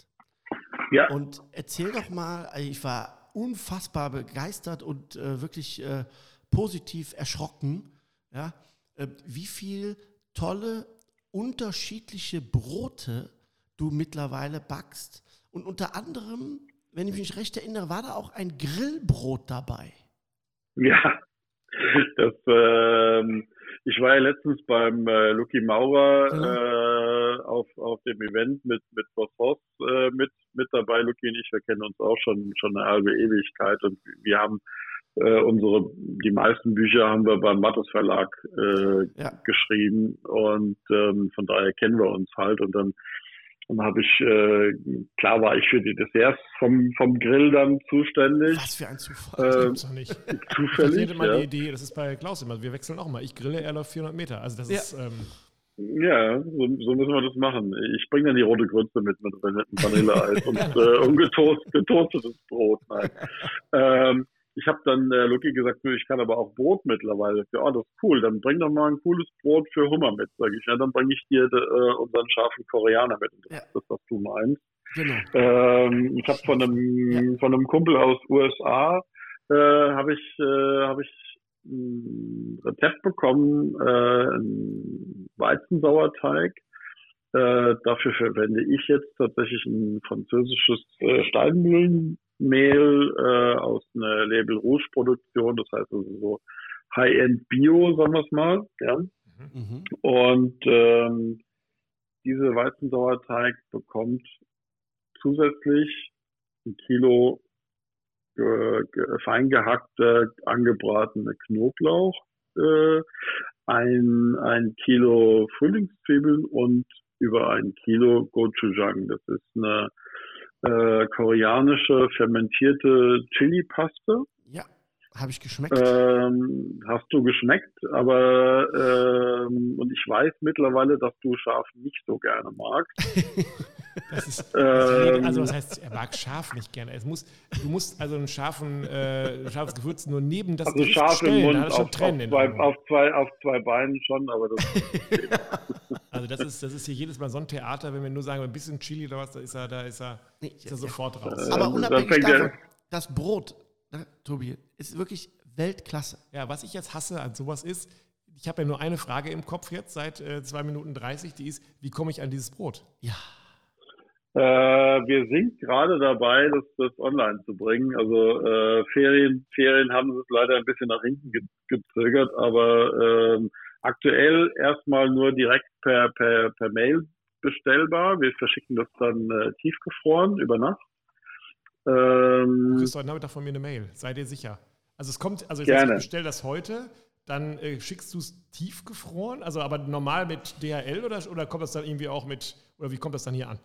Ja, Und erzähl doch mal, also ich war unfassbar begeistert und äh, wirklich äh, positiv erschrocken, ja, äh, wie viel tolle, unterschiedliche Brote du mittlerweile backst. Und unter anderem, wenn ich mich recht erinnere, war da auch ein Grillbrot dabei. ja. Das, ähm, ich war ja letztens beim äh, Lucky Maurer äh, auf, auf dem Event mit, mit Boss Hoss äh, mit, mit dabei. Lucky und ich, wir kennen uns auch schon, schon eine halbe Ewigkeit und wir haben äh, unsere, die meisten Bücher haben wir beim Mattes Verlag äh, Ja. geschrieben und ähm, von daher kennen wir uns halt und dann dann habe ich, äh, klar war ich für die Desserts vom, vom Grill dann zuständig, Was für ein Zufall. Das äh, gibt's doch nicht. Ich zufällig. mal Ja. die Idee, das ist bei Klaus immer, wir wechseln auch mal. Ich grille, er läuft 400 Meter. Also das Ja. ist, ähm, Ja, so, so müssen wir das machen. Ich bringe dann die rote Grütze mit, mit, Vanilleeis und, äh, und getoast, getoastetes Brot. Nein. ähm, ich habe dann äh, Lucky gesagt, nö, ich kann aber auch Brot mittlerweile. Ja, das ist cool. Dann bring doch mal ein cooles Brot für Hummer mit, sage ich. Ja, dann bringe ich dir äh, unseren scharfen Koreaner mit. Das Ja. ist das, was du meinst. Genau. Ähm, ich habe von einem Ja. von einem Kumpel aus USA äh, habe ich äh, habe ich ein Rezept bekommen, äh, einen Weizensauerteig. Äh, dafür verwende ich jetzt tatsächlich ein französisches äh, Steinmühlenmehl äh, aus einer Label Rouge Produktion, das heißt also so High-End Bio, sagen wir es mal. Ja. Mhm. Und ähm, diese Weizensauerteig bekommt zusätzlich ein Kilo fein gehackter, angebratene Knoblauch, äh, ein, ein Kilo Frühlingszwiebeln und über ein Kilo Gochujang. Das ist eine äh, koreanische fermentierte Chili-Paste. Ja, habe ich geschmeckt. Ähm, hast du geschmeckt, aber ähm, und ich weiß mittlerweile, dass du scharf nicht so gerne magst. Das ist, ähm, also was heißt, er mag scharf nicht gerne. Es muss, du musst also einen scharfen, äh, scharfes Gewürz nur neben das also Gericht scharf stellen. im Mund, Da er schon auf, Tränen auf, zwei, auf, zwei, auf zwei Beinen schon, aber das Also das ist, das ist hier jedes Mal so ein Theater, wenn wir nur sagen, ein bisschen Chili oder was, da ist er, da ist er, Nee, ist er sofort raus. Aber Ähm, unabhängig davon, das Brot, ne, Tobi, ist wirklich Weltklasse. Ja, was ich jetzt hasse an sowas ist, ich habe ja nur eine Frage im Kopf jetzt seit äh, 2 Minuten 30, die ist, wie komme ich an dieses Brot? Ja. Äh, wir sind gerade dabei, das, das online zu bringen. Also äh, Ferien, Ferien haben es leider ein bisschen nach hinten ge gezögert, aber ähm, aktuell erstmal nur direkt per, per, per Mail bestellbar. Wir verschicken das dann äh, tiefgefroren über Nacht. Du Ähm, kriegst heute Nachmittag von mir eine Mail, sei dir sicher. Also es kommt, also ich bestelle das heute, dann äh, schickst du es tiefgefroren, also aber normal mit DHL oder, oder kommt das dann irgendwie auch mit, oder wie kommt das dann hier an?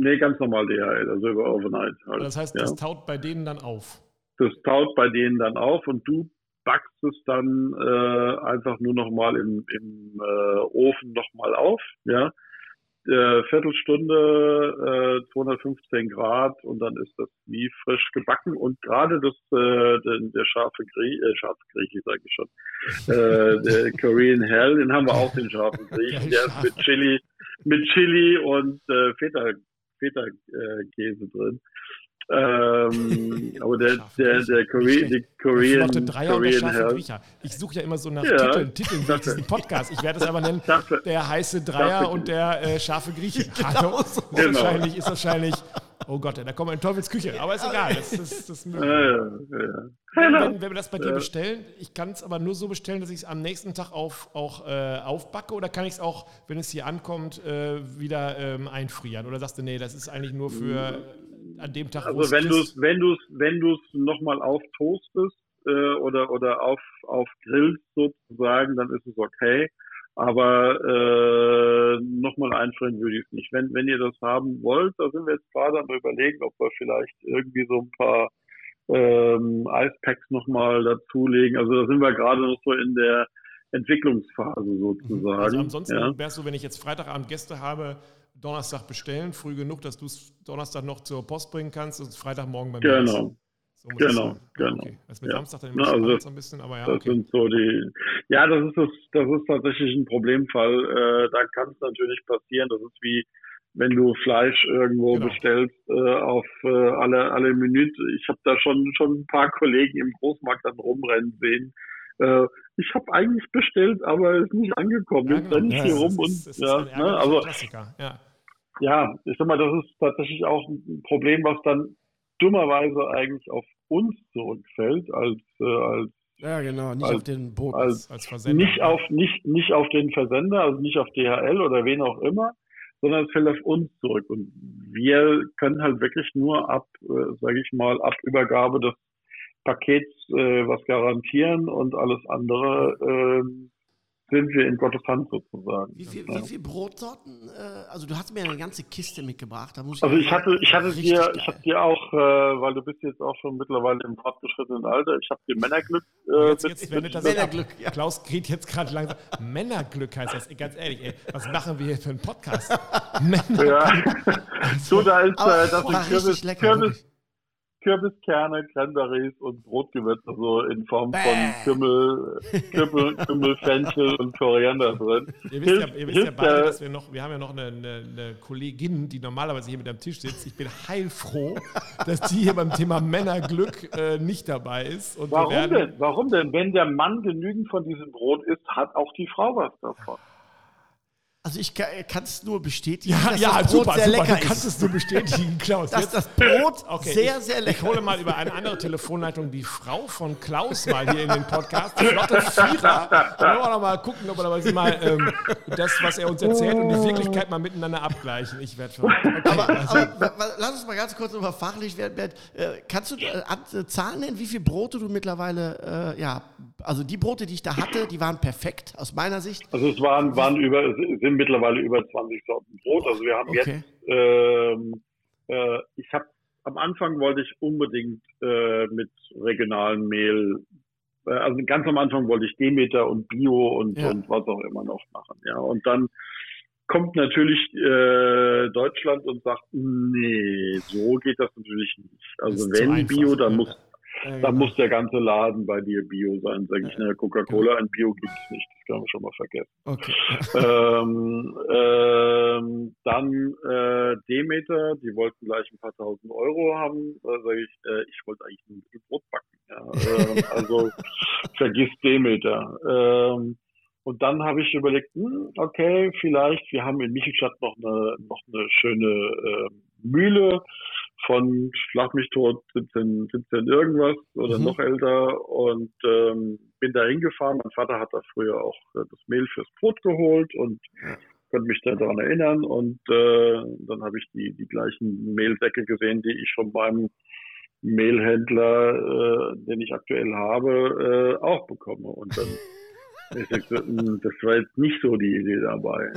Nee, ganz normal DHL, also über Overnight. Halt, Das heißt, ja. das taut bei denen dann auf. das taut bei denen dann auf und du backst es dann äh, einfach nur nochmal im, im äh, Ofen nochmal auf, ja. Äh, Viertelstunde, äh, 215 Grad und dann ist das wie frisch gebacken und gerade das, äh, der, der scharfe Griech, äh, scharfe Grieche, sage ich schon, äh, der Korean Hell, den haben wir auch, den scharfen Griechen, der ist mit Chili, mit Chili und äh, Feta, Feta äh, Käse drin. Ähm, aber der, der, der Korean, Korean, der Korean Hell. Griecher. Ich suche ja immer so nach Ja. Titeln, Titeln für diesen Podcast. Ich werde es aber nennen, der heiße Dreier und der äh, scharfe Grieche. Genau so. Ist, Genau. wahrscheinlich, ist wahrscheinlich, oh Gott, da kommen wir in Teufels Küche. Aber ist egal, das, das, das. Ja, ja, ja. Wenn, wenn wir das bei dir bestellen, ich kann es aber nur so bestellen, dass ich es am nächsten Tag auf, auch äh, aufbacke oder kann ich es auch, wenn es hier ankommt, äh, wieder ähm, einfrieren? Oder sagst du, nee, das ist eigentlich nur für an dem Tag, Also wenn du es, wenn du es, wenn du es nochmal auftoastest äh, oder oder auf auf grillst sozusagen, dann ist es okay. Aber äh, nochmal einfrieren würde ich es nicht. Wenn wenn ihr das haben wollt, da sind wir jetzt gerade am überlegen, ob wir vielleicht irgendwie so ein paar ähm, Eispacks nochmal dazulegen. Also da sind wir gerade noch so in der Entwicklungsphase sozusagen. Also ansonsten ja. wärst du, wenn ich jetzt Freitagabend Gäste habe, Donnerstag bestellen, früh genug, dass du es Donnerstag noch zur Post bringen kannst und Freitagmorgen bei mir ist. Genau. So muss es Genau, genau. Okay. Das mit Ja. Samstag dann Na, also das- so ein bisschen, aber ja, Das okay. sind so die, ja, das ist das, das ist tatsächlich ein Problemfall. Äh, da kann es natürlich passieren. Das ist wie, wenn du Fleisch irgendwo Genau. bestellst äh, auf äh, alle alle Minute. Ich habe da schon schon ein paar Kollegen im Großmarkt dann rumrennen sehen. Äh, ich habe eigentlich bestellt, aber es ist nicht angekommen. Ja, Jetzt genau. renne ich Ja, hier das rum ist- und das ist ja, ne, also Klassiker. Ja. ja, ich sag mal, das ist tatsächlich auch ein Problem, was dann dummerweise eigentlich auf uns zurückfällt als äh, als Ja, genau, nicht Als- auf den Boot. als Als Versender. nicht auf nicht nicht auf den Versender, also nicht auf DHL oder wen auch immer, sondern es fällt auf uns zurück und wir können halt wirklich nur ab, äh, sage ich mal, ab Übergabe des Pakets äh, was garantieren und alles andere ähm, sind wir in Gottes Hand sozusagen. Wie viel, Ja. wie viel Brotsorten? Äh, also du hast mir eine ganze Kiste mitgebracht. Da muss Also auch ich hatte, ich hatte dir, geil. ich habe dir auch, äh, weil du bist jetzt auch schon mittlerweile im fortgeschrittenen Alter, ich habe dir Männerglück. Äh, Jetzt, jetzt wendet das. Männerglück, ja. Klaus geht jetzt gerade langsam. Männerglück heißt das. Ganz ehrlich, ey, was machen wir hier für einen Podcast? Männer ja. so, da ist, äh, das Kürbis, lecker. Kürbis. Kürbiskerne, Cranberries und Brotgewürze, so in Form von. Kümmel, Kümmel, Kümmel, Fenchel und Koriander drin. Ihr wisst, ja, ihr wisst ja beide, dass wir noch, wir haben ja noch eine, eine, eine Kollegin, die normalerweise hier mit am Tisch sitzt. Ich bin heilfroh, dass die hier beim Thema Männerglück äh, nicht dabei ist. Warum denn? Warum denn? Wenn der Mann genügend von diesem Brot isst, hat auch die Frau was davon. Also ich kann es nur bestätigen, ja, dass ja, das Brot super, sehr super. lecker du kannst ist. es nur bestätigen, Klaus. Dass Jetzt- das Brot Okay, sehr, ich, sehr Ich lecker hole mal über eine andere Telefonleitung die Frau von Klaus mal hier in den Podcast. Die Flotte Vierer. Wollen wir noch mal gucken, ob wir aber mal ähm, das, was er uns erzählt und die Wirklichkeit mal miteinander abgleichen. Ich werde schon. Okay, Aber, also, aber wa- lass uns mal ganz kurz über fachlich werden. Bernd. Äh, kannst du äh, äh, Zahlen nennen, wie viele Brote du mittlerweile, äh, ja, also die Brote, die ich da hatte, die waren perfekt aus meiner Sicht. Also es waren, waren über, sind mittlerweile über 20 Sorten Brot. Also wir haben Okay. jetzt, ähm, äh, ich habe am Anfang wollte ich unbedingt äh, mit regionalem Mehl, äh, also ganz am Anfang wollte ich Demeter und Bio und, Ja. und was auch immer noch machen. Ja, und dann kommt natürlich äh, Deutschland und sagt, nee, so geht das natürlich nicht. Also wenn einfach. Bio, dann Ja. muss äh, dann genau. muss der ganze Laden bei dir Bio sein, sage ich. Ne, Coca-Cola ein Bio gibt's nicht, das kann man schon mal vergessen. Okay. ähm, ähm, dann äh, Demeter, die wollten gleich ein paar tausend Euro haben. Da sage ich, äh, ich wollte eigentlich nur ein bisschen Brot backen. Ja. Ähm, also vergiss Demeter. Ähm, und dann habe ich überlegt, hm, okay, vielleicht, wir haben in Michelstadt noch eine, noch eine schöne äh, Mühle von Schlag mich tot 17, 17 irgendwas oder Mhm. noch älter und ähm, bin da hingefahren. Mein Vater hat da früher auch äh, das Mehl fürs Brot geholt und Ja. konnte mich da daran erinnern und äh, dann habe ich die, die gleichen Mehlsäcke gesehen, die ich von meinem Mehlhändler, äh, den ich aktuell habe, äh, auch bekomme. Und dann ich sagte, "Hm, das war jetzt nicht so die Idee dabei.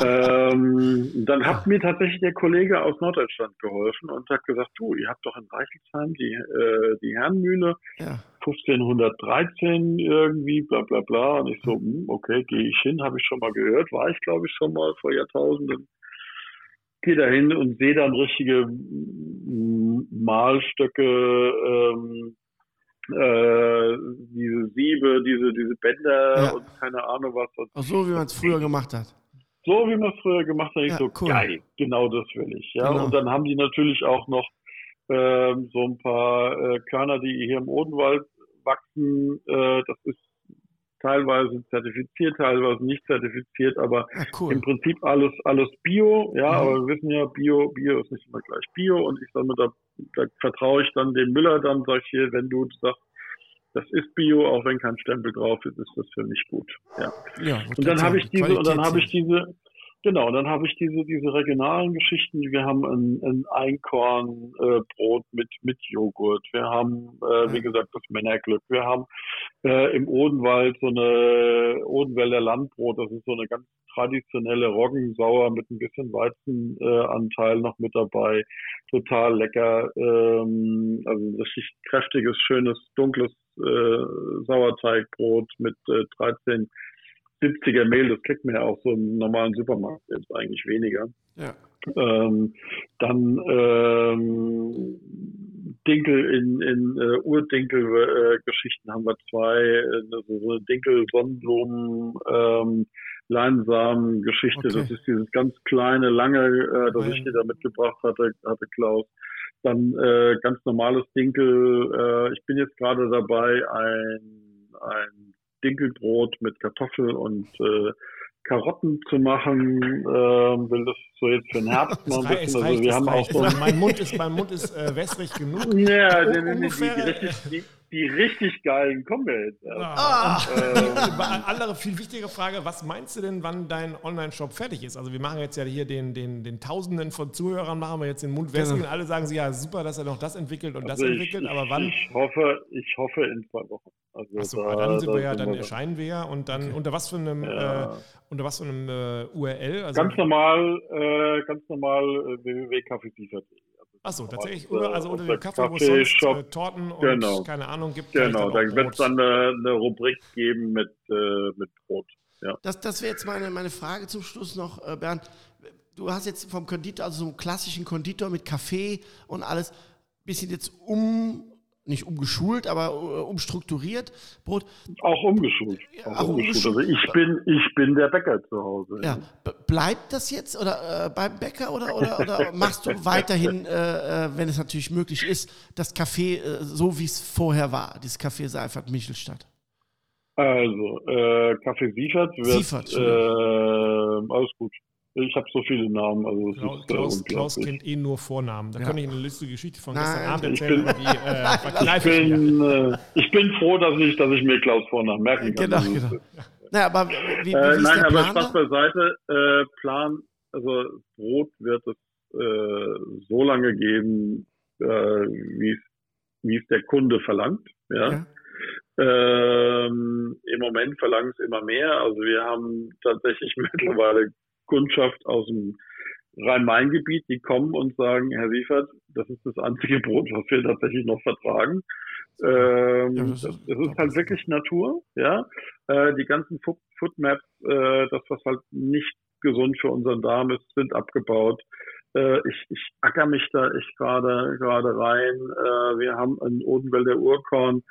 ähm, dann hat mir tatsächlich der Kollege aus Norddeutschland geholfen und hat gesagt, du, ihr habt doch in Reichelsheim die, äh, die Herrenmühle, Ja. 1513 irgendwie, bla bla bla. Und ich so, hm, okay, gehe ich hin, habe ich schon mal gehört, war ich glaube ich schon mal vor Jahrtausenden. Gehe da hin und sehe dann richtige Mahlstöcke, ähm, äh, diese Siebe, diese, diese Bänder Ja. und keine Ahnung was. Auch so, wie man es früher gemacht hat. so wie man es früher gemacht hat, ich Ja, so, cool. geil, genau das will ich. Ja? Genau. Und dann haben die natürlich auch noch ähm, so ein paar äh, Körner, die hier im Odenwald wachsen. Äh, das ist teilweise zertifiziert, teilweise nicht zertifiziert, aber Ja, im cool. Prinzip alles, alles Bio, ja, Mhm. aber wir wissen ja, Bio, Bio ist nicht immer gleich Bio und ich mir, da, da vertraue ich dann dem Müller, dann sag ich hier, wenn du sagst, das ist Bio, auch wenn kein Stempel drauf ist, ist das für mich gut. Ja. Ja, Und dann habe ich diese, und dann habe ich diese, genau, dann habe ich diese, diese regionalen Geschichten. Wir haben ein, ein Einkornbrot äh, mit, mit Joghurt. Wir haben, äh, wie gesagt, das Männerglück. Wir haben äh, im Odenwald so eine Odenwälder Landbrot. Das ist so eine ganz traditionelle Roggensauer mit ein bisschen Weizenanteil äh, noch mit dabei. Total lecker. Ähm, also ein richtig kräftiges, schönes, dunkles äh, Sauerteigbrot mit äh, 13 70er Mehl, das kriegt man ja auch so im normalen Supermarkt jetzt eigentlich weniger. Ja. Ähm, dann ähm, Dinkel in, in äh, Urdinkel-Geschichten haben wir zwei, äh, so eine Dinkel-Sonnenblumen, ähm, Leinsamen-Geschichte. Okay. Das ist dieses ganz kleine, lange, äh, das ich dir da mitgebracht hatte, hatte Klaus. Dann äh, ganz normales Dinkel. Äh, ich bin jetzt gerade dabei, ein, ein Dinkelbrot mit Kartoffel und äh, Karotten zu machen. Ähm, will das so jetzt für den Herbst mal ein bisschen. reicht, Also wir haben auch reicht. so Also mein Mund ist, mein Mund ist äh, wässrig genug. ja, Un- die, die, die, die, richtig, die, die richtig geilen kommen wir jetzt. erst. Ah. Ähm, Eine andere, viel wichtigere Frage, was meinst du denn, wann dein Online-Shop fertig ist? Also wir machen jetzt ja hier den, den, den Tausenden von Zuhörern, machen wir jetzt den Mund wässrig Genau. und alle sagen sie, ja super, dass er noch das entwickelt und das also ich, entwickelt, ich, aber wann? Ich hoffe, ich hoffe in zwei Wochen. Also Achso, da- dann sind da wir ja, dann wir- erscheinen wir ja und dann unter was für einem, Ja. äh, unter was für einem äh, URL? Also, Ganz normal, äh, ganz normal äh, www.kaffeesiefer.de. Also Achso, tatsächlich, äh, über, also unter dem Kaffee, wo es sonst äh, Torten und Genau. keine Ahnung gibt. Genau, dann da wird es dann eine, eine Rubrik geben mit, äh, mit Brot. Ja. Das, das wäre jetzt meine, meine Frage zum Schluss noch, äh, Bernd. Du hast jetzt vom Konditor, also so einen klassischen Konditor mit Kaffee und alles, bisschen jetzt um, nicht umgeschult, aber äh, umstrukturiert. Brot. Auch umgeschult. Auch auch umgeschult. Also ich bin, ich bin der Bäcker zu Hause. Ja, bleibt das jetzt oder äh, beim Bäcker oder, oder, oder machst du weiterhin, äh, äh, wenn es natürlich möglich ist, das Café äh, so wie es vorher war? Dieses Café Seifert Michelstadt. Also, äh, Kaffee Siefert wird. Siefert, äh, alles gut. Ich habe so viele Namen. Also es Klaus, ist, äh, Klaus, Klaus kennt eh nur Vornamen. Da Ja. kann ich eine lustige Geschichte von Nein, gestern Abend ich erzählen, bin- aber die äh, Ich ich bin, äh, ich bin froh, dass ich, dass ich mir Klaus Vornamen merken kann. Genau, genau. Naja, aber wie, wie, Äh, ist nein, der aber Spaß beiseite. Äh, Plan, also Brot wird es äh, so lange geben, äh, wie es wie es der Kunde verlangt. Ja. Ja. Ähm, Im Moment verlangen es immer mehr. Also wir haben tatsächlich mittlerweile Kundschaft aus dem Rhein-Main-Gebiet, die kommen und sagen, Herr Siefert, das ist das einzige Brot, was wir tatsächlich noch vertragen. Ähm, Ja, das, das das ist- halt wirklich Natur, ja. Äh, die ganzen Food, Food Maps, äh, das was halt nicht gesund für unseren Darm ist, sind abgebaut. Äh, ich, ich acker mich da echt gerade gerade rein. Äh, wir haben ein Odenwälder Urkorn.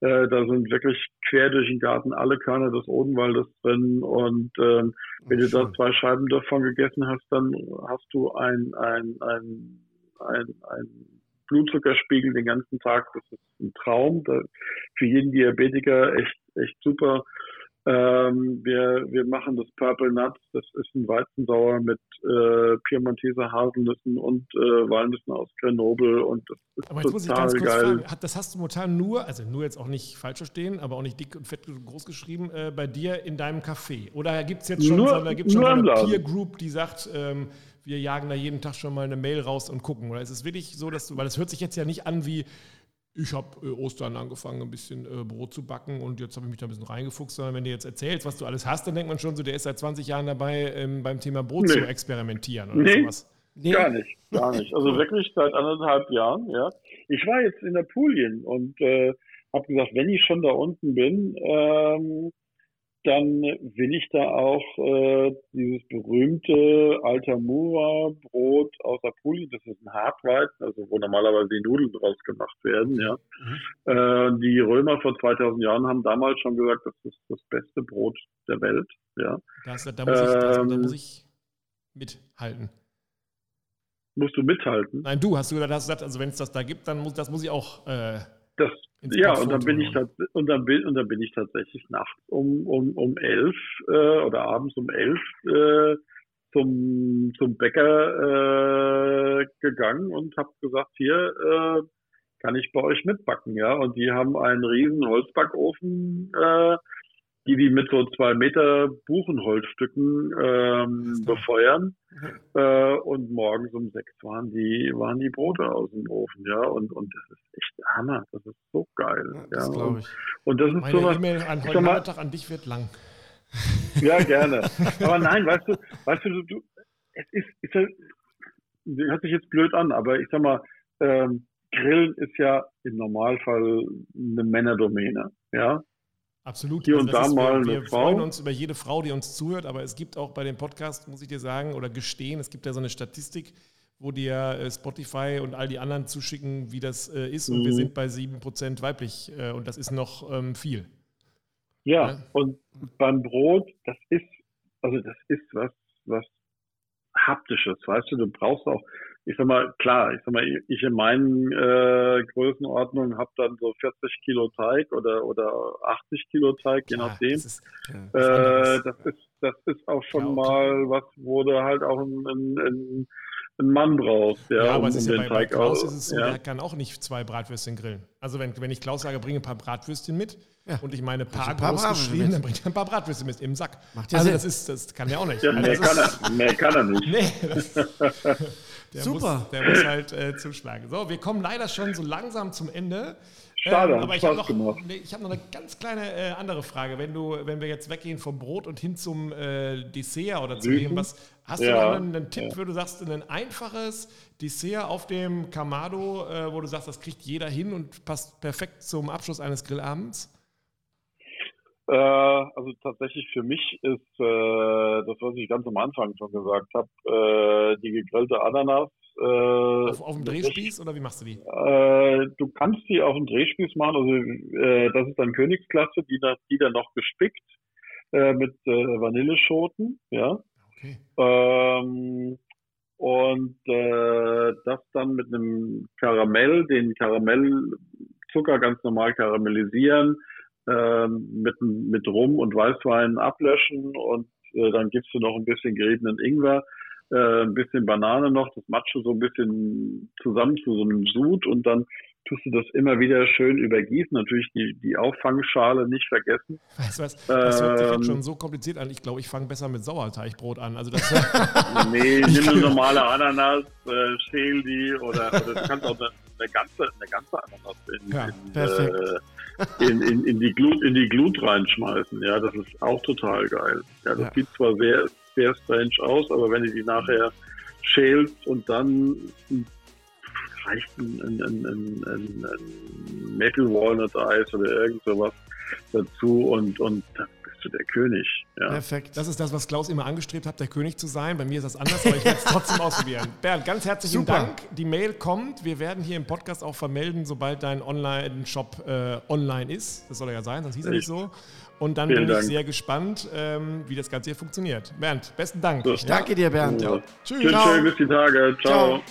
Äh, da sind wirklich quer durch den Garten alle Körner des Odenwaldes drin und ähm, wenn du da zwei Scheiben davon gegessen hast, dann hast du ein, ein, ein, ein, ein Blutzuckerspiegel den ganzen Tag. Das ist ein Traum. Für jeden Diabetiker echt, echt super. Ähm, wir, wir machen das Purple Nuts. Das ist ein Weizensauer mit äh, Piemonteser Haselnüssen und äh, Walnüssen aus Grenoble und das ist Aber jetzt muss ich total ganz kurz geil. fragen, hat, das hast du momentan nur, also nur jetzt auch nicht falsch verstehen, aber auch nicht dick und fett groß geschrieben, äh, bei dir in deinem Café? Oder gibt es jetzt schon, Nur- da gibt's schon eine. Peer Group, die sagt, ähm, wir jagen da jeden Tag schon mal eine Mail raus und gucken? Oder ist es wirklich so, dass du, weil das hört sich jetzt ja nicht an wie, ich habe äh, Ostern angefangen, ein bisschen äh, Brot zu backen und jetzt habe ich mich da ein bisschen reingefuchst, sondern wenn du jetzt erzählst, was du alles hast, dann denkt man schon so, der ist seit 20 Jahren dabei, ähm, beim Thema Brot Nee. zu experimentieren oder Nee. sowas. Nee, Gar nicht, gar nicht. Also wirklich seit anderthalb Jahren, ja. Ich war jetzt in Apulien und äh, habe gesagt, wenn ich schon da unten bin, ähm, dann will ich da auch äh, dieses berühmte Altamura-Brot aus Apulien, das ist ein Hartweizen, also wo normalerweise die Nudeln draus gemacht werden, ja. Äh, die Römer vor 2000 Jahren haben damals schon gesagt, das ist das beste Brot der Welt, ja. Das, da, muss ich, das, da Ähm. muss ich mithalten. Musst du mithalten. Nein, du hast du gesagt, hast gesagt also wenn es das da gibt, dann muss das muss ich auch. Äh, Das, ja, und dann bin ich und dann bin und dann bin ich tatsächlich nachts um um um elf äh, oder abends um elf äh, zum zum Bäcker äh, gegangen und habe gesagt, hier äh, kann ich bei euch mitbacken, ja. Und die haben einen riesen Holzbackofen, äh, die die mit so zwei Meter Buchenholzstücken ähm, befeuern. Äh, und morgens um sechs waren die, waren die Brote aus dem Ofen, ja. Und, und das ist echt Hammer. Das ist so geil. Ja, Ja, das glaube und, ich. und das ist meine sowas. E-Mail an ich heute sag mal- Nachmittag an dich wird lang. Ja, gerne. Aber nein, weißt du, weißt du, du, es ist, ist ja, das hört sich jetzt blöd an, aber ich sag mal, ähm, Grillen ist ja im Normalfall eine Männerdomäne, ja. Absolut. Hier und das da mal wir, eine wir Frau. freuen uns über jede Frau, die uns zuhört, aber es gibt auch bei dem Podcast, muss ich dir sagen, oder gestehen, es gibt ja so eine Statistik, wo dir äh, Spotify und all die anderen zuschicken, wie das äh, ist. Und wir Mhm. sind bei 7% weiblich äh, und das ist noch ähm, viel. Ja, Ja. und beim Brot, das ist, also das ist was, was haptisches, weißt du, du brauchst auch, ich sag mal, klar, ich sag mal, ich in meinen äh, Größenordnungen habe dann so 40 Kilo Teig oder oder 80 Kilo Teig, je nachdem. Das ist, Ja. was Äh, das ist, das ist auch schon Ja, okay. mal was, wo du halt auch einen, einen, einen Mann brauchst, ja, Ja, aber um, es ist um ja bei, bei Klaus aus. ist es so, ja. der kann auch nicht zwei Bratwürstchen grillen. Also wenn, wenn ich Klaus sage, bringe ein paar Bratwürstchen mit Ja. und ich meine paar, ein paar Bratwürstchen geschrieben, dann bringt er ein paar Bratwürste mit im Sack. Macht ja also Sinn. das ist, das kann der auch nicht. Ja, Also mehr, kann ist- er, mehr kann er nicht. Nee, das, der Super. Muss, der muss halt äh, zuschlagen. So, wir kommen leider schon so langsam zum Ende. Schade, Ähm, aber ich habe noch, ich hab noch eine ganz kleine äh, andere Frage. Wenn du, wenn wir jetzt weggehen vom Brot und hin zum äh, Dessert oder zu dem, was hast Ja, du noch einen, einen Tipp, ja. wo du sagst, ein einfaches Dessert auf dem Kamado, äh, wo du sagst, das kriegt jeder hin und passt perfekt zum Abschluss eines Grillabends? Äh, also tatsächlich für mich ist äh, das, was ich ganz am Anfang schon gesagt habe, äh, die gegrillte Ananas. Äh, Auf, auf dem Drehspieß oder wie machst du die? Äh, du kannst die auf dem Drehspieß machen, also äh, das ist dann Königsklasse, die, die dann noch gespickt äh, mit äh, Vanilleschoten, ja. Okay. Ähm, und äh, das dann mit einem Karamell, den Karamellzucker ganz normal karamellisieren, ähm, mit, mit Rum und Weißwein ablöschen und dann gibst du noch ein bisschen geriebenen Ingwer, äh, ein bisschen Banane noch, das Matsche so ein bisschen zusammen zu so einem Sud und dann tust du das immer wieder schön übergießen. Natürlich die, die Auffangschale nicht vergessen. Weißt du was? Das hört sich jetzt schon so kompliziert an. Ich glaube, ich fange besser mit Sauerteigbrot an. Also das nee, nimm eine normale Ananas, äh, schäl die oder, oder du kannst auch eine, eine ganze, eine ganze Ananas in, ja, in, äh, in, in, die Glut, in die Glut reinschmeißen. Ja, das ist auch total geil. Ja, das ja. sieht zwar sehr, sehr strange aus, aber wenn du die nachher schälst und dann reicht ein, ein, ein, ein, ein Metal Walnut Eis oder irgend sowas dazu und, und dann bist du der König. Ja. Perfekt. Das ist das, was Klaus immer angestrebt hat, der König zu sein. Bei mir ist das anders, aber ich werde es trotzdem ausprobieren. Bernd, ganz herzlichen Super. Dank. Die Mail kommt. Wir werden hier im Podcast auch vermelden, sobald dein Online-Shop äh, online ist. Das soll ja sein, sonst hieß er nicht so. Und dann Vielen bin ich sehr gespannt, ähm, wie das Ganze hier funktioniert. Bernd, besten Dank. So. Danke dir, Bernd. Ja. Tschüss. Tschüss, bis die Tage. Ciao. Ciao.